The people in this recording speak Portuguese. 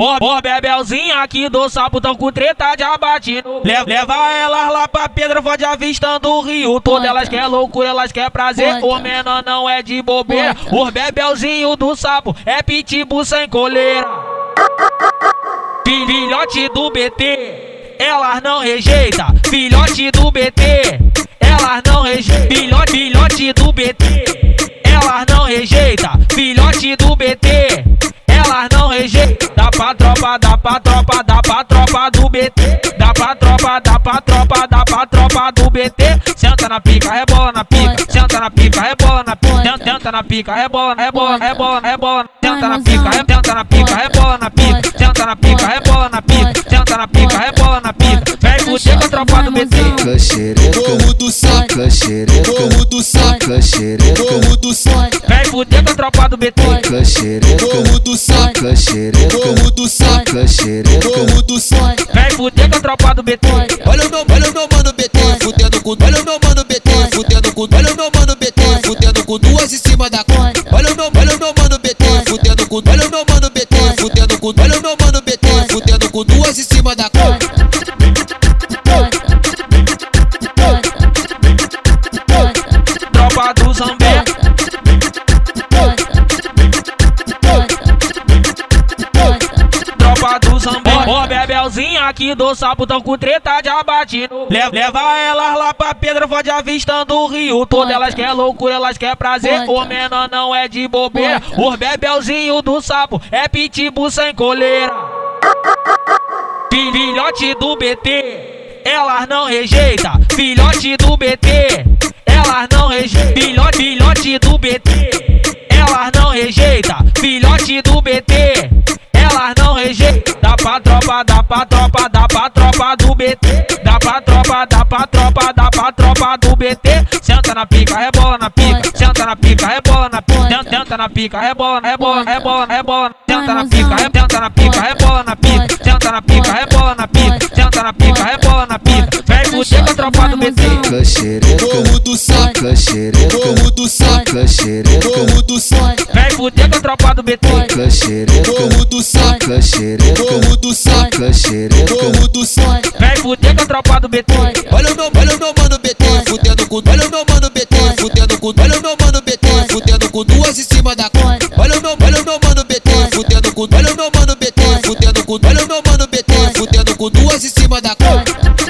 Ó, Bebelzinha aqui do sapo tão com treta de abatido. Leva, leva elas lá pra Pedra Forte avistando o rio. Todas elas quer loucura, elas quer prazer. O menor não é de bobeira. O Bebelzinho do sapo é pitbull sem coleira. Filhote do BT, elas não rejeita. Filhote do BT, elas não rejeita. Filhote, filhote do pra tropa, dá pra tropa, dá pra tropa do BT. Dá pra tropa, dá pra tropa, dá pra tropa do BT. Senta na pica, rebola na pica. Senta na pica, rebola na pica. Senta na pica, rebola, rebola, rebola, rebola. Senta na pica, senta na pica, rebola na pica. Senta na pica, rebola na pica. Senta na pica, rebola na pica. Vem fuder tropa do BT. Morro do saco, morro do saco, morro do saco, Vem fuder com a tropa do BT. morro do saco, morro do saco, morro do saco. Vem fuder com a tropa do BT. Olha o meu, olha o meu mano BT, fudendo com, olha o meu mano BT, fudendo com, olha o meu mano BT, fudendo com duas em cima da conta. Olha o meu, olha o meu mano BT, fudendo com, olha o meu mano BT, fudendo com, olha o meu mano BT, fudendo com duas em cima da conta. Bebelzinha aqui do sapo tão com treta de abatido. Leva, leva elas lá pra Pedra Forte avistando o rio. Todas elas quer loucura, elas quer prazer. O menor não é de bobeira. O Bebelzinho do sapo é pitbull sem coleira. Filhote do BT, elas não rejeita. Filhote do BT, elas não rejeita. Filhote, filhote do BT, elas não rejeita. Filhote do BT, pra tropa, dá pra tropa do BT. Dá pra tropa, dá pra tropa, dá pra tropa do BT. Senta na pica, rebola na pica. Senta na pica, rebola na pica. Senta- na pica, rebola, rebola, rebola, rebola. Senta na pica, senta na pica, com a tropa do BT. caxereca, Morro do saco, caxereca, morro do saco, morro do saco, Vem fuder com a tropa do BT. morro do saco, morro do saco, morro do saco. Vem fuder com a tropa do BT. Olha o meu, olha o meu mano BT, fudendo com, olha o meu mano BT, fudendo com, olha o meu mano BT, fudendo com duas em cima da conta. Olha o meu, olha o meu mano BT, fudendo com, olha o meu mano BT, fudendo com, olha o meu mano BT, fudendo com duas em cima da conta.